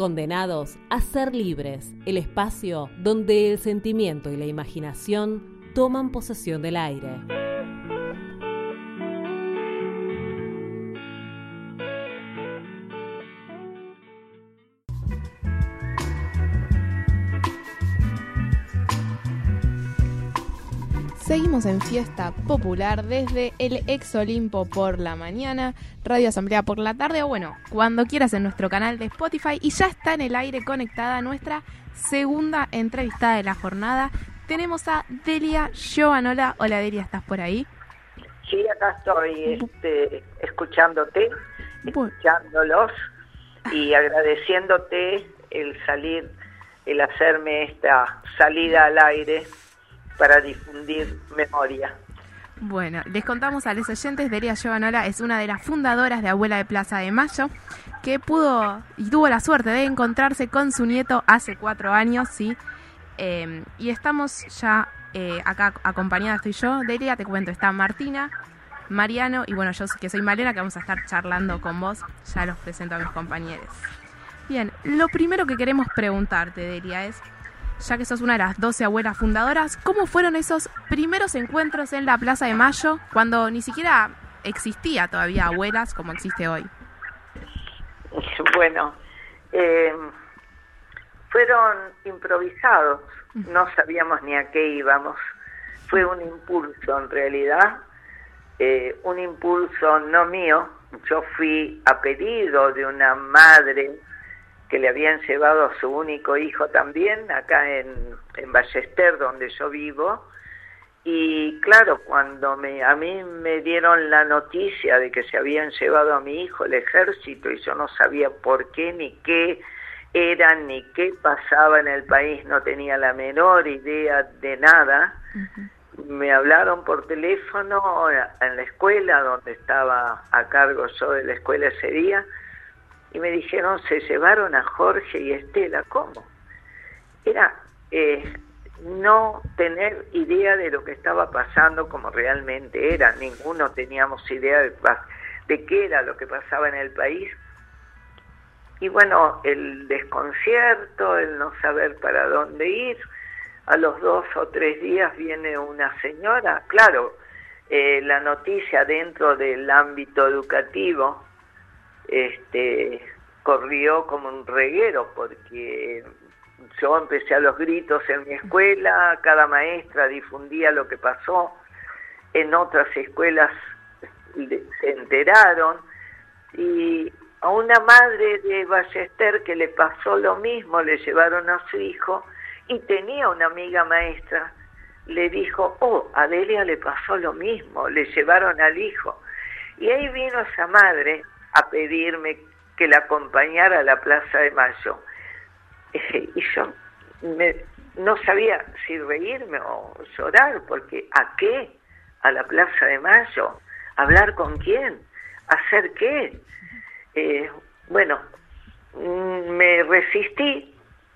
Condenados a ser libres, el espacio donde el sentimiento y la imaginación toman posesión del aire. Seguimos en fiesta popular desde el ex Olimpo por la mañana, Radio Asamblea por la tarde o bueno, cuando quieras en nuestro canal de Spotify y ya está en el aire conectada nuestra segunda entrevistada de la jornada. Tenemos a Delia Giovanola. Hola Delia, ¿estás por ahí? Sí, acá estoy este, escuchándote, escuchándolos y agradeciéndote el salir, el hacerme esta salida al aire para difundir memoria. Bueno, les contamos a los oyentes, Delia Giovanola es una de las fundadoras de Abuela de Plaza de Mayo, que pudo y tuvo la suerte de encontrarse con su nieto hace cuatro años, ¿sí? Em, y estamos ya eh, acá acompañada, estoy yo, Delia, te cuento, está Martina, Mariano y bueno, yo que soy Malena, que vamos a estar charlando con vos, ya los presento a mis compañeros. Bien, lo primero que queremos preguntarte, Delia, es ya que sos una de las 12 abuelas fundadoras, ¿cómo fueron esos primeros encuentros en la Plaza de Mayo cuando ni siquiera existía todavía abuelas como existe hoy? Bueno, eh, fueron improvisados, no sabíamos ni a qué íbamos. Fue un impulso en realidad, eh, un impulso no mío. Yo fui a pedido de una madre que le habían llevado a su único hijo también, acá en, en Ballester, donde yo vivo. Y claro, cuando me, a mí me dieron la noticia de que se habían llevado a mi hijo el ejército y yo no sabía por qué ni qué eran ni qué pasaba en el país, no tenía la menor idea de nada. Me hablaron por teléfono en la escuela donde estaba a cargo yo de la escuela ese día y me dijeron, se llevaron a Jorge y Estela. ¿Cómo? Era eh, no tener idea de lo que estaba pasando como realmente era. Ninguno teníamos idea de, qué era lo que pasaba en el país. Y bueno, el desconcierto, el no saber para dónde ir. A los dos o tres días viene una señora, claro, eh, la noticia dentro del ámbito educativo este, corrió como un reguero porque yo empecé a los gritos en mi escuela, cada maestra difundía lo que pasó, en otras escuelas se enteraron y a una madre de Ballester que le pasó lo mismo, le llevaron a su hijo y tenía una amiga maestra, le dijo, oh, a Delia le pasó lo mismo, le llevaron al hijo. Y ahí vino esa madre a pedirme que la acompañara a la Plaza de Mayo. y yo no sabía si reírme o llorar, porque ¿a qué? ¿A la Plaza de Mayo? ¿Hablar con quién? ¿Hacer qué? Eh, bueno, mm, me resistí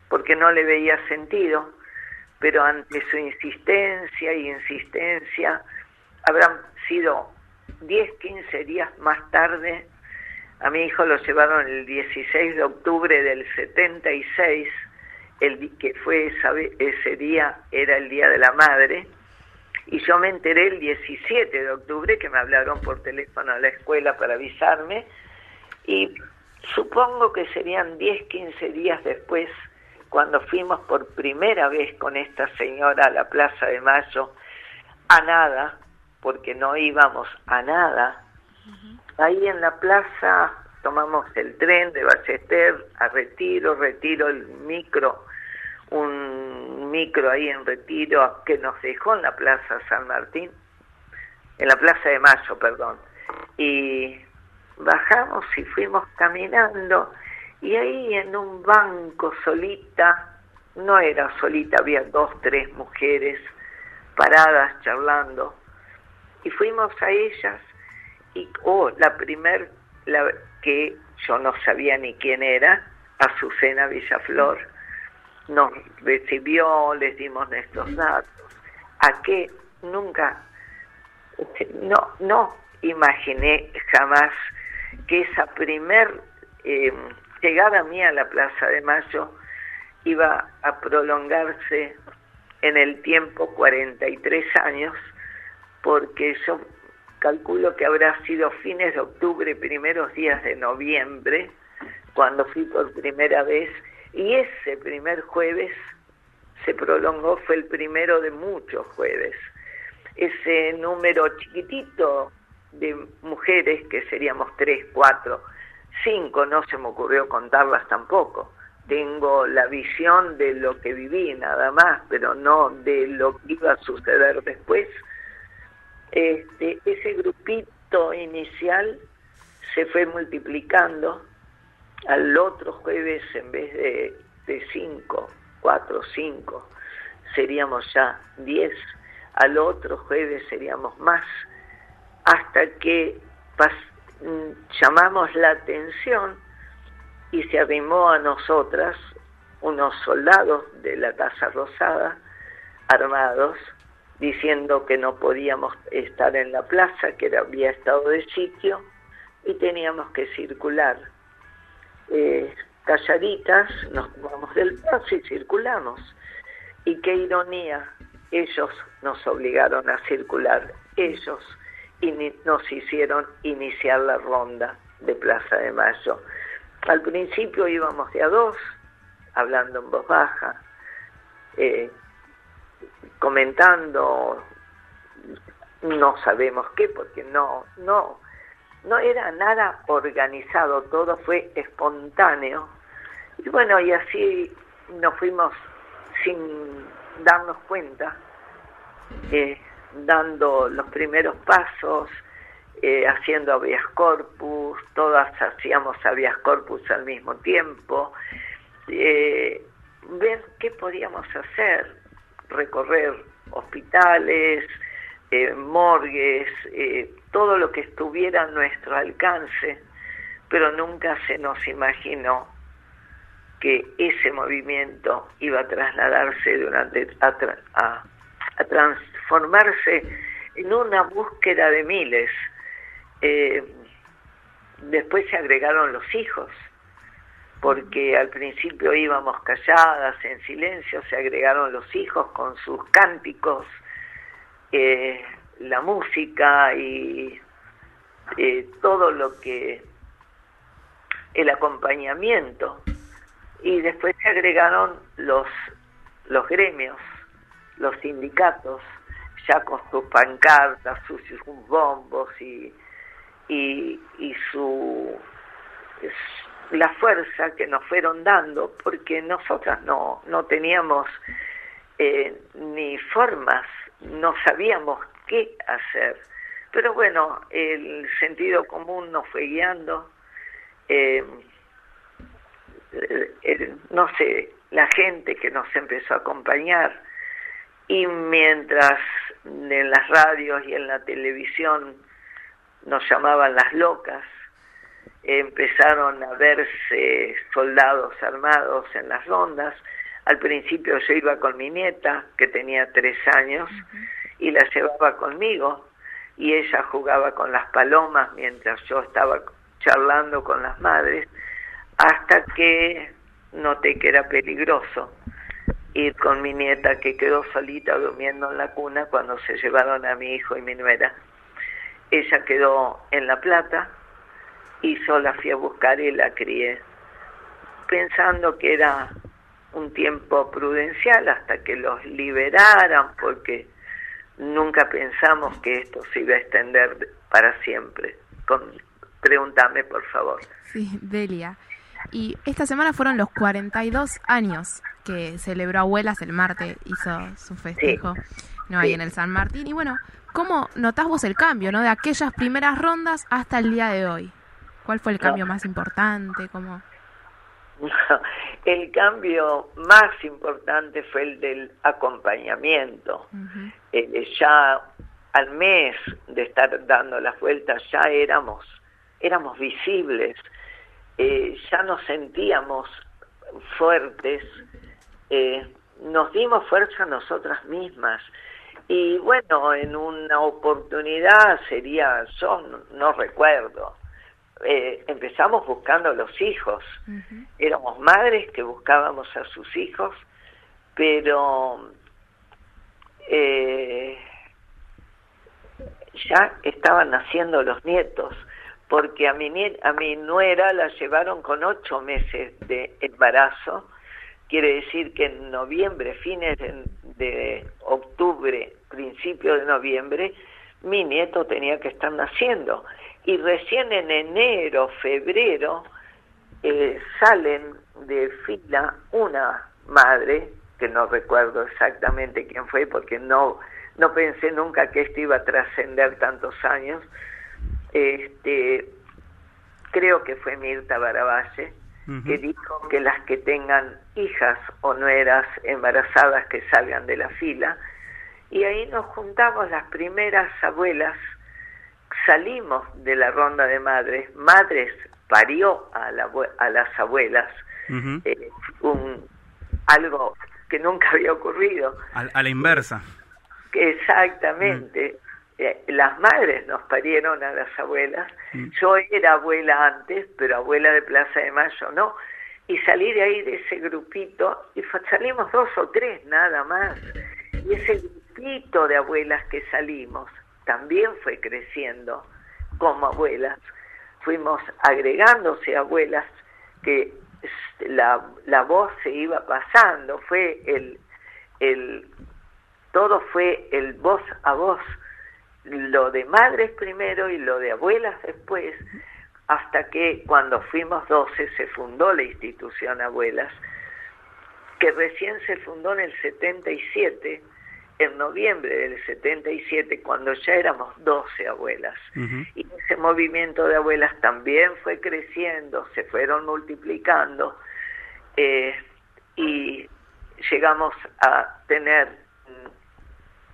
porque no le veía sentido, pero ante su insistencia y insistencia, habrán sido 10, 15 días más tarde, a mi hijo lo llevaron el 16 de octubre del 76, el que fue ese día, era el Día de la Madre, y yo me enteré el 17 de octubre que me hablaron por teléfono a la escuela para avisarme, y supongo que serían 10, 15 días después, cuando fuimos por primera vez con esta señora a la Plaza de Mayo, a nada, porque no íbamos a nada, Ahí en la plaza tomamos el tren de Ballester a Retiro, Retiro el micro, un micro ahí en Retiro que nos dejó en la Plaza San Martín, en la Plaza de Mayo, perdón. Y bajamos y fuimos caminando y ahí en un banco solita, no era solita, había dos, tres mujeres paradas charlando y fuimos a ellas y oh, la primer la, que yo no sabía ni quién era, Azucena Villaflor, nos recibió, les dimos nuestros datos. ¿A qué? Nunca, no, no imaginé jamás que esa primer em, llegar a mí a la Plaza de Mayo iba a prolongarse en el tiempo 43 años, porque yo calculo que habrá sido fines de octubre, primeros días de noviembre, cuando fui por primera vez, y ese primer jueves se prolongó, fue el primero de muchos jueves. Ese número chiquitito de mujeres, que seríamos tres, cuatro, cinco, no se me ocurrió contarlas tampoco. Tengo la visión de lo que viví nada más, pero no de lo que iba a suceder después. Este, ese grupito inicial se fue multiplicando. Al otro jueves, en vez de, de cinco, cuatro, cinco, seríamos ya diez. Al otro jueves seríamos más hasta que llamamos la atención y se arrimó a nosotras unos soldados de la Casa Rosada armados diciendo que no podíamos estar en la plaza, que había estado de sitio y teníamos que circular. Eh, calladitas, nos tomamos del paso y circulamos. Y qué ironía, ellos nos obligaron a circular, ellos nos hicieron iniciar la ronda de Plaza de Mayo. Al principio íbamos de a dos, hablando en voz baja, eh, comentando, no sabemos qué, porque no, no, no era nada organizado, todo fue espontáneo. Y bueno, y así nos fuimos sin darnos cuenta. Eh, dando los primeros pasos, eh, haciendo habeas corpus, todas hacíamos habeas corpus al mismo tiempo, eh, ver qué podíamos hacer, recorrer hospitales, eh, morgues, todo lo que estuviera a nuestro alcance, pero nunca se nos imaginó que ese movimiento iba a trasladarse durante a, a, a trans, formarse en una búsqueda de miles. Eh, después se agregaron los hijos, porque al principio íbamos calladas, en silencio, se agregaron los hijos con sus cánticos, eh, la música y eh, todo lo que el acompañamiento. Y después se agregaron los los gremios, los sindicatos, ya con sus pancartas, sus, bombos y, y, su la fuerza que nos fueron dando porque nosotras no, no teníamos eh, ni formas, no sabíamos qué hacer. Pero bueno, el sentido común nos fue guiando. Eh, no sé, la gente que nos empezó a acompañar y mientras en las radios y en la televisión nos llamaban las locas, empezaron a verse soldados armados en las rondas. Al principio yo iba con mi nieta, que tenía tres años, y la llevaba conmigo, y ella jugaba con las palomas mientras yo estaba charlando con las madres, hasta que noté que era peligroso ir con mi nieta que quedó solita durmiendo en la cuna cuando se llevaron a mi hijo y mi nuera. Ella quedó en La Plata y yo la fui a buscar y la crié, pensando que era un tiempo prudencial hasta que los liberaran, porque nunca pensamos que esto se iba a extender para siempre. Con, pregúntame, por favor. Sí, Delia. Y esta semana fueron los 42 años que celebró Abuelas el martes, hizo su festejo no ahí en el San Martín. Y bueno, ¿cómo notás vos el cambio, no? De aquellas primeras rondas hasta el día de hoy. ¿Cuál fue el cambio más importante? ¿Cómo? el cambio más importante fue el del acompañamiento. Eh, ya al mes de estar dando las vueltas ya éramos, éramos visibles, eh, ya nos sentíamos fuertes, eh, nos dimos fuerza a nosotras mismas. Y bueno, en una oportunidad sería, yo no, recuerdo, eh, empezamos buscando a los hijos. Éramos madres que buscábamos a sus hijos, pero eh, ya estaban naciendo los nietos, porque a mi, a mi nuera la llevaron con ocho meses de embarazo, quiere decir que en noviembre, fines de octubre, principio de noviembre, mi nieto tenía que estar naciendo y recién en enero, febrero, eh, salen de fila una madre, que no recuerdo exactamente quién fue porque no, no pensé nunca que esto iba a trascender tantos años, este, creo que fue Mirta Baravalle, que dijo que las que tengan hijas o nueras embarazadas que salgan de la fila, y ahí nos juntamos las primeras abuelas salimos de la ronda de madres, madres parió a, a las abuelas, eh, un, algo que nunca había ocurrido. A, la inversa. Exactamente. Eh, las madres nos parieron a las abuelas. Yo era abuela antes, pero abuela de Plaza de Mayo no. Y salí de ahí de ese grupito, y salimos dos o tres nada más. Y ese grupito de abuelas que salimos, también fue creciendo como abuelas. Fuimos agregándose abuelas que la, la voz se iba pasando, fue el, el, todo fue el voz a voz, lo de madres primero y lo de abuelas después, hasta que cuando fuimos 12 se fundó la institución Abuelas, que recién se fundó en el 77 en noviembre del 77, cuando ya éramos 12 abuelas. Y ese movimiento de abuelas también fue creciendo, se fueron multiplicando eh, y llegamos a tener mm,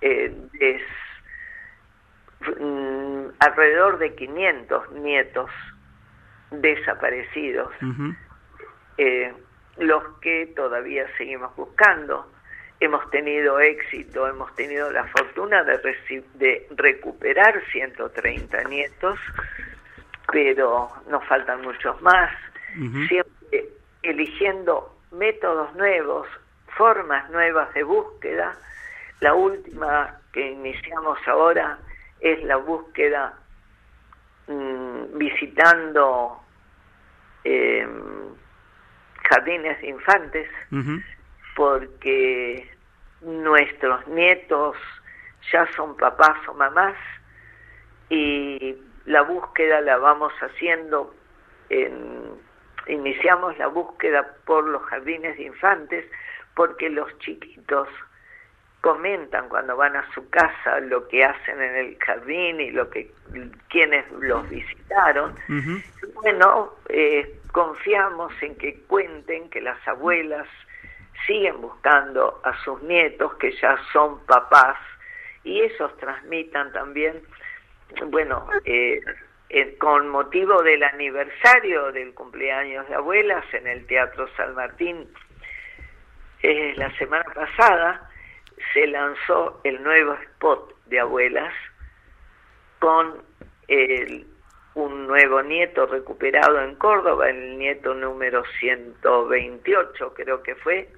eh, mm, alrededor de 500 nietos desaparecidos, eh, los que todavía seguimos buscando hemos tenido éxito, hemos tenido la fortuna de, de recuperar 130 nietos, pero nos faltan muchos más, siempre eligiendo métodos nuevos, formas nuevas de búsqueda. La última que iniciamos ahora es la búsqueda mm, visitando em, jardines de infantes, porque nuestros nietos ya son papás o mamás y la búsqueda la vamos haciendo en, iniciamos la búsqueda por los jardines de infantes porque los chiquitos comentan cuando van a su casa lo que hacen en el jardín y lo que quienes los visitaron. Bueno eh, confiamos en que cuenten que las abuelas siguen buscando a sus nietos que ya son papás y esos transmitan también, bueno, eh, con motivo del aniversario del cumpleaños de abuelas en el Teatro San Martín, eh, la semana pasada se lanzó el nuevo spot de abuelas con un nuevo nieto recuperado en Córdoba, el nieto número 128 creo que fue,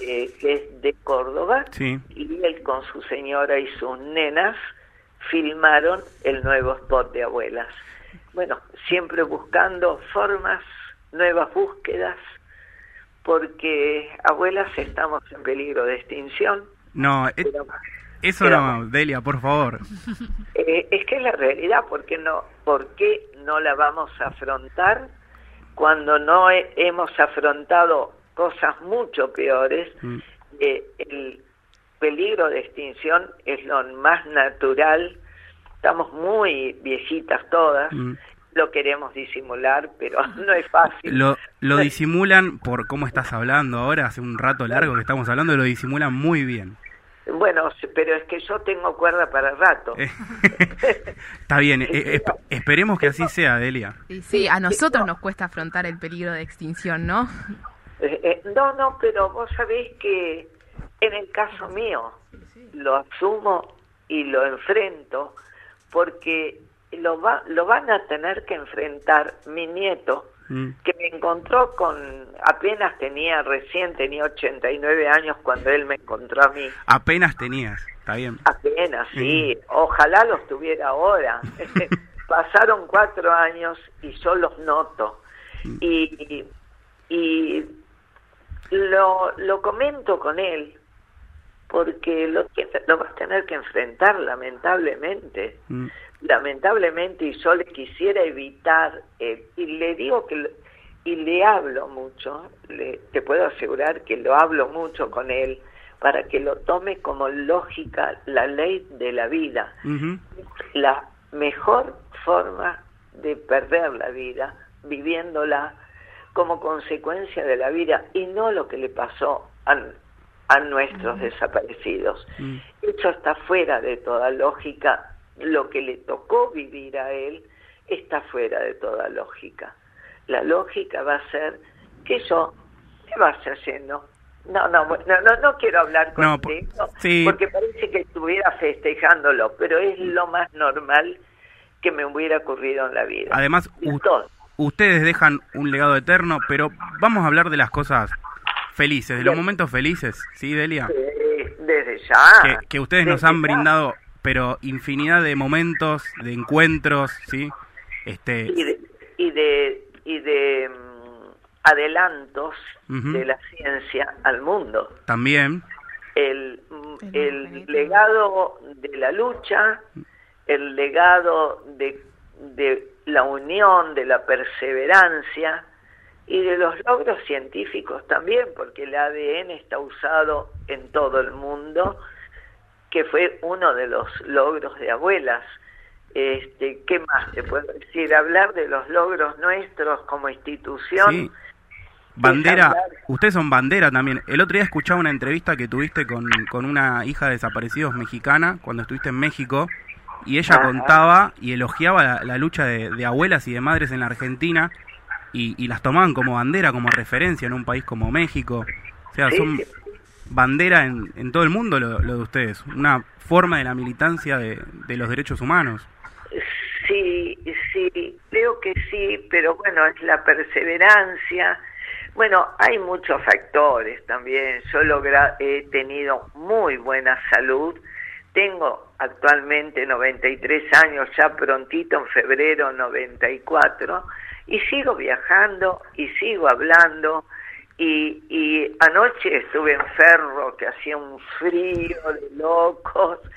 eh, que es de Córdoba, y él con su señora y sus nenas filmaron el nuevo spot de abuelas. Bueno, siempre buscando formas, nuevas búsquedas, porque abuelas estamos en peligro de extinción. No, eh, eso no, Delia, por favor. Eh, es que es la realidad, ¿por qué no, por qué no la vamos a afrontar cuando no hemos afrontado cosas mucho peores. Mm. Eh, el peligro de extinción es lo más natural. Estamos muy viejitas todas. Mm. Lo queremos disimular, pero no es fácil. Lo, lo disimulan por cómo estás hablando ahora, hace un rato largo que estamos hablando, lo disimulan muy bien. Bueno, pero es que yo tengo cuerda para rato. Está bien, eh, esperemos que así sea, Delia. Sí, a nosotros nos cuesta afrontar el peligro de extinción, ¿no? Eh, eh, no, no, pero vos sabés que en el caso mío lo asumo y lo enfrento porque lo, va, lo van a tener que enfrentar mi nieto, Mm. que me encontró con, apenas tenía, recién tenía 89 años cuando él me encontró a mí. Apenas tenías, está bien. Apenas, sí, ojalá los tuviera ahora. Pasaron cuatro años y yo los noto. Y, y lo, lo comento con él porque lo, lo va a tener que enfrentar lamentablemente. Mm. lamentablemente y yo le quisiera evitar eh, y le digo que lo- y le hablo mucho le, te puedo asegurar que lo hablo mucho con él para que lo tome como lógica la ley de la vida. La mejor forma de perder la vida viviéndola como consecuencia de la vida y no lo que le pasó a, a nuestros desaparecidos. Mm. Eso está fuera de toda lógica. Lo que le tocó vivir a él está fuera de toda lógica. La lógica va a ser que yo me vaya yendo. No, no, no, no, no quiero hablar No, contigo sí. porque parece que estuviera festejándolo, pero es lo más normal que me hubiera ocurrido en la vida. Además, todo. Ustedes dejan un legado eterno, pero vamos a hablar de las cosas felices, de los momentos felices, ¿sí, Delia? Desde ya. Que, que ustedes nos han ya. brindado, pero infinidad de momentos, de encuentros, ¿sí? Este, y de, y de, y de mm, adelantos de la ciencia al mundo. también, El, mm, El legado de la lucha, el legado de, de la unión, de la perseverancia y de los logros científicos también, porque el ADN está usado en todo el mundo, que fue uno de los logros de abuelas. Este, ¿Qué más te puedo decir? Hablar de los logros nuestros como institución. sí. Bandera, ustedes son bandera también. El otro día escuchaba una entrevista que tuviste con, con una hija de desaparecidos mexicana cuando estuviste en México y ella Ajá. contaba y elogiaba la, la lucha de, de abuelas y de madres en la Argentina y, y las tomaban como bandera, como referencia en un país como México. O sea, Sí, son sí. bandera en, en todo el mundo lo, lo de ustedes, una forma de la militancia de, de los derechos humanos. Sí, sí, creo que sí, pero bueno, es la perseverancia. Bueno, hay muchos factores también. Yo logra, he tenido muy buena salud. Tengo actualmente 93 años, ya prontito en febrero 94, y sigo viajando y sigo hablando. Y, y anoche estuve en Ferro, que hacía un frío de locos.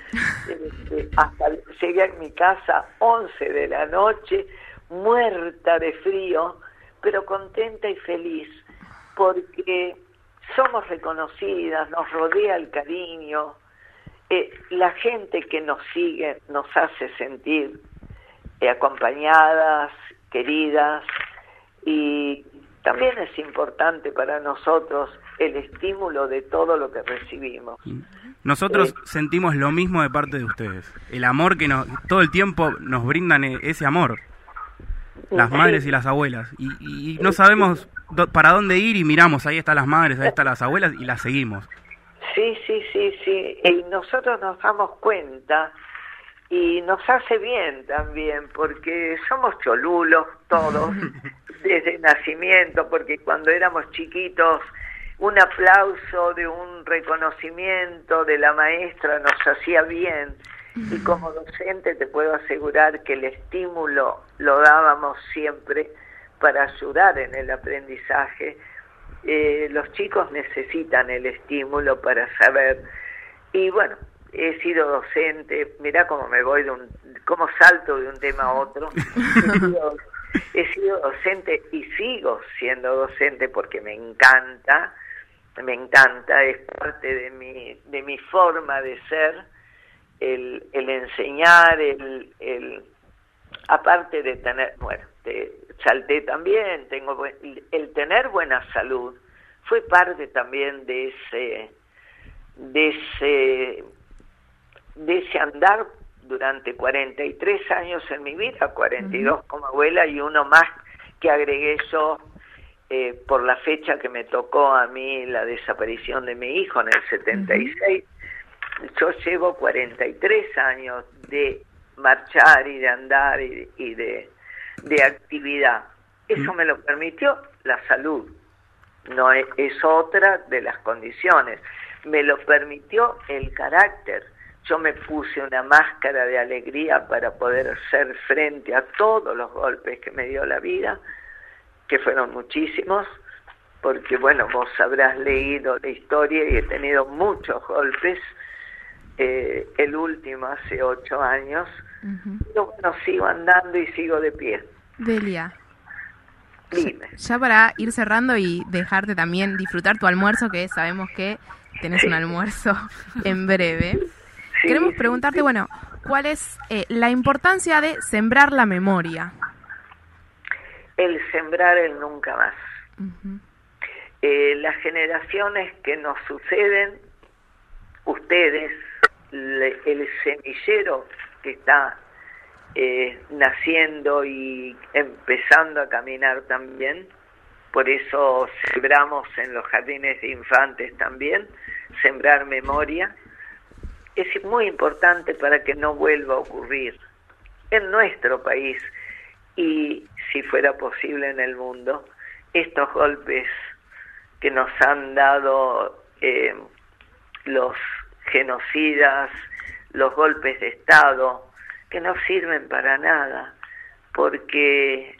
Este, hasta llegué a mi casa 11 de la noche, muerta de frío, pero contenta y feliz, porque somos reconocidas, nos rodea el cariño, eh, la gente que nos sigue nos hace sentir eh, acompañadas, queridas, y también es importante para nosotros el estímulo de todo lo que recibimos. Nosotros Sí. sentimos lo mismo de parte de ustedes. El amor que nos, todo el tiempo nos brindan ese amor. Las Sí. madres y las abuelas. Y, y no sabemos do- para dónde ir y miramos, ahí están las madres, ahí están las abuelas y las seguimos. Sí, sí, sí, sí. Y nosotros nos damos cuenta y nos hace bien también, porque somos cholulos todos, desde nacimiento, porque cuando éramos chiquitos, un aplauso de un reconocimiento de la maestra nos hacía bien. Y como docente te puedo asegurar que el estímulo lo dábamos siempre para ayudar en el aprendizaje. Eh, los chicos necesitan el estímulo para saber. Y bueno, he sido docente, mirá cómo me voy de un, cómo salto de un tema a otro. He sido, he sido docente y sigo siendo docente porque me encanta, me encanta, es parte de mi, de mi forma de ser, el, el enseñar, el, el, aparte de tener, bueno, te, salté también, tengo buen- el tener buena salud fue parte también de ese de ese de ese andar durante 43 años en mi vida, 42 como abuela y uno más que agregué yo eh, por la fecha que me tocó a mí la desaparición de mi hijo en el 76. Yo llevo 43 años de marchar y de andar y, de, de, actividad. Eso me lo permitió la salud, no es, es otra de las condiciones. Me lo permitió el carácter. Yo me puse una máscara de alegría para poder hacer frente a todos los golpes que me dio la vida, que fueron muchísimos, porque bueno, vos habrás leído la historia y he tenido muchos golpes, eh, el último hace ocho años, pero bueno, sigo andando y sigo de pie. Delia. Ya, para ir cerrando y dejarte también disfrutar tu almuerzo, que sabemos que tenés un almuerzo en breve. Queremos preguntarte, bueno, ¿cuál es eh, la importancia de sembrar la memoria? El sembrar el nunca más. Eh, las generaciones que nos suceden, ustedes, el semillero que está eh, naciendo y empezando a caminar también, por eso sembramos en los jardines de infantes también, sembrar memoria, es muy importante para que no vuelva a ocurrir en nuestro país y si fuera posible en el mundo estos golpes que nos han dado eh, los genocidas, los golpes de Estado, que no sirven para nada, porque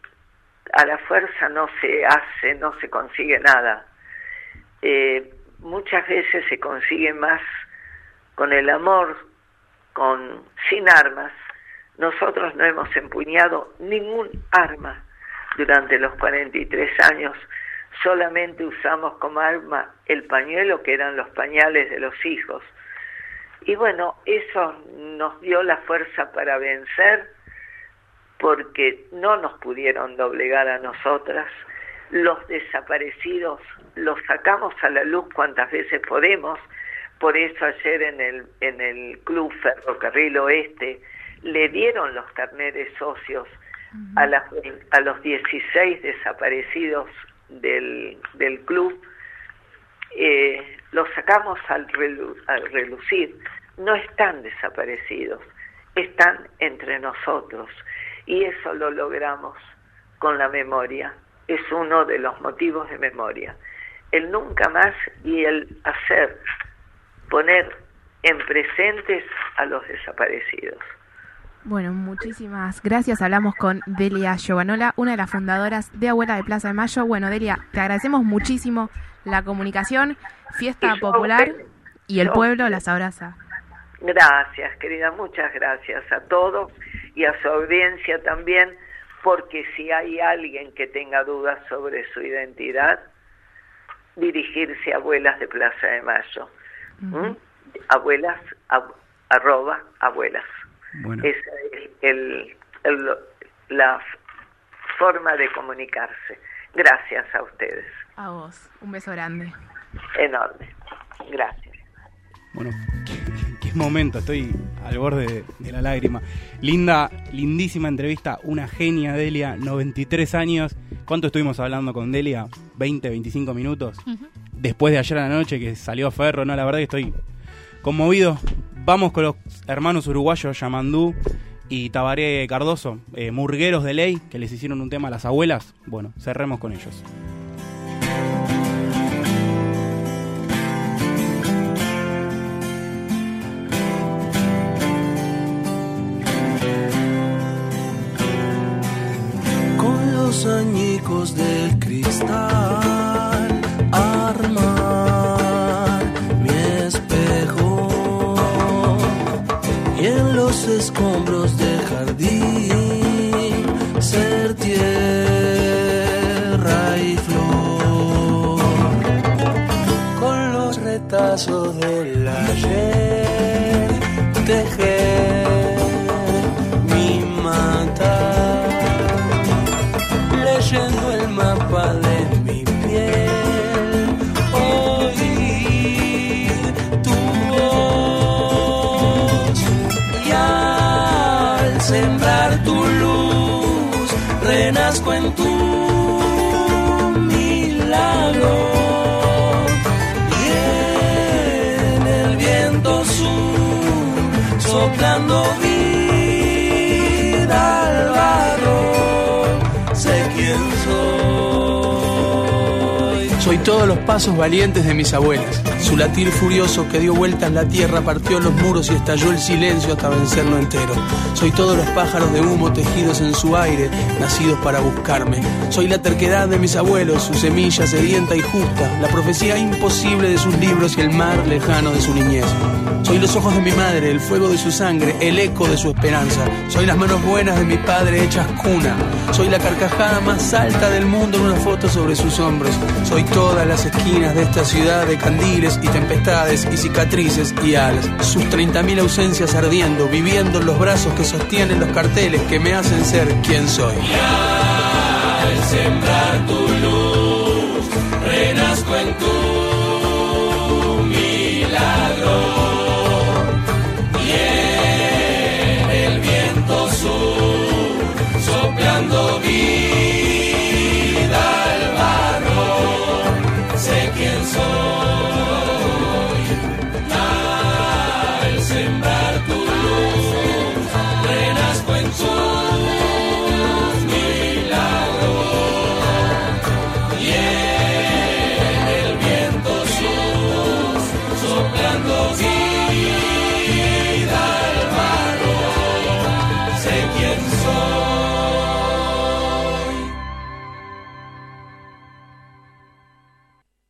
a la fuerza no se hace, no se consigue nada. Eh, muchas veces se consigue más con el amor, con sin armas. Nosotros no hemos empuñado ningún arma durante los 43 años solamente usamos como arma el pañuelo que eran los pañales de los hijos. Y bueno, eso nos dio la fuerza para vencer porque no nos pudieron doblegar a nosotras. Los desaparecidos los sacamos a la luz cuantas veces podemos. Por eso ayer en el, en el Club Ferrocarril Oeste le dieron los carneres socios a, las, a los 16 desaparecidos del, del club, eh, los sacamos al, al relucir. No están desaparecidos, están entre nosotros y eso lo logramos con la memoria. Es uno de los motivos de memoria. El nunca más y el hacer, poner en presentes a los desaparecidos. Bueno, muchísimas gracias. Hablamos con Delia Giovanola, una de las fundadoras de Abuela de Plaza de Mayo. Bueno, Delia, te agradecemos muchísimo la comunicación, fiesta popular y el pueblo las abraza. Gracias, querida, muchas gracias a todos y a su audiencia también, porque si hay alguien que tenga dudas sobre su identidad, dirigirse a Abuelas de Plaza de Mayo. Abuelas, arroba abuelas. Esa es el, la forma de comunicarse. Gracias a ustedes. A vos. Un beso grande. Enorme. Gracias. Bueno, qué, momento. Estoy al borde de, la lágrima. Linda, lindísima entrevista. Una genia, Delia. 93 años. ¿Cuánto estuvimos hablando con Delia? ¿20, 25 minutos? Después de ayer a la noche que salió Ferro, no, la verdad que estoy conmovido. Vamos con los hermanos uruguayos Yamandú y Tabaré Cardoso, eh, murgueros de ley, que les hicieron un tema a las abuelas. Bueno, cerremos con ellos. Con los añicos del cristal, arma escombros del jardín, retazos del ayer, tejer mi mata, leyendo el mapa de renazco en tu milagro. soplando vida al barro, sé quién soy. Soy todos los pasos valientes de mis abuelas su latir furioso que dio vueltas la tierra, partió los muros y estalló el silencio hasta vencerlo entero. Soy todos los pájaros de humo tejidos en su aire, nacidos para buscarme. Soy la terquedad de mis abuelos, su semilla sedienta y justa, la profecía imposible de sus libros y el mar lejano de su niñez. Soy los ojos de mi madre, el fuego de su sangre, el eco de su esperanza. Soy las manos buenas de mi padre hechas cuna. Soy la carcajada más alta del mundo en una foto sobre sus hombros. Soy todas las esquinas de esta ciudad de candiles y tempestades y cicatrices y alas. Sus 30.000 ausencias ardiendo, viviendo en los brazos que sostienen los carteles que me hacen ser quien soy. al sembrar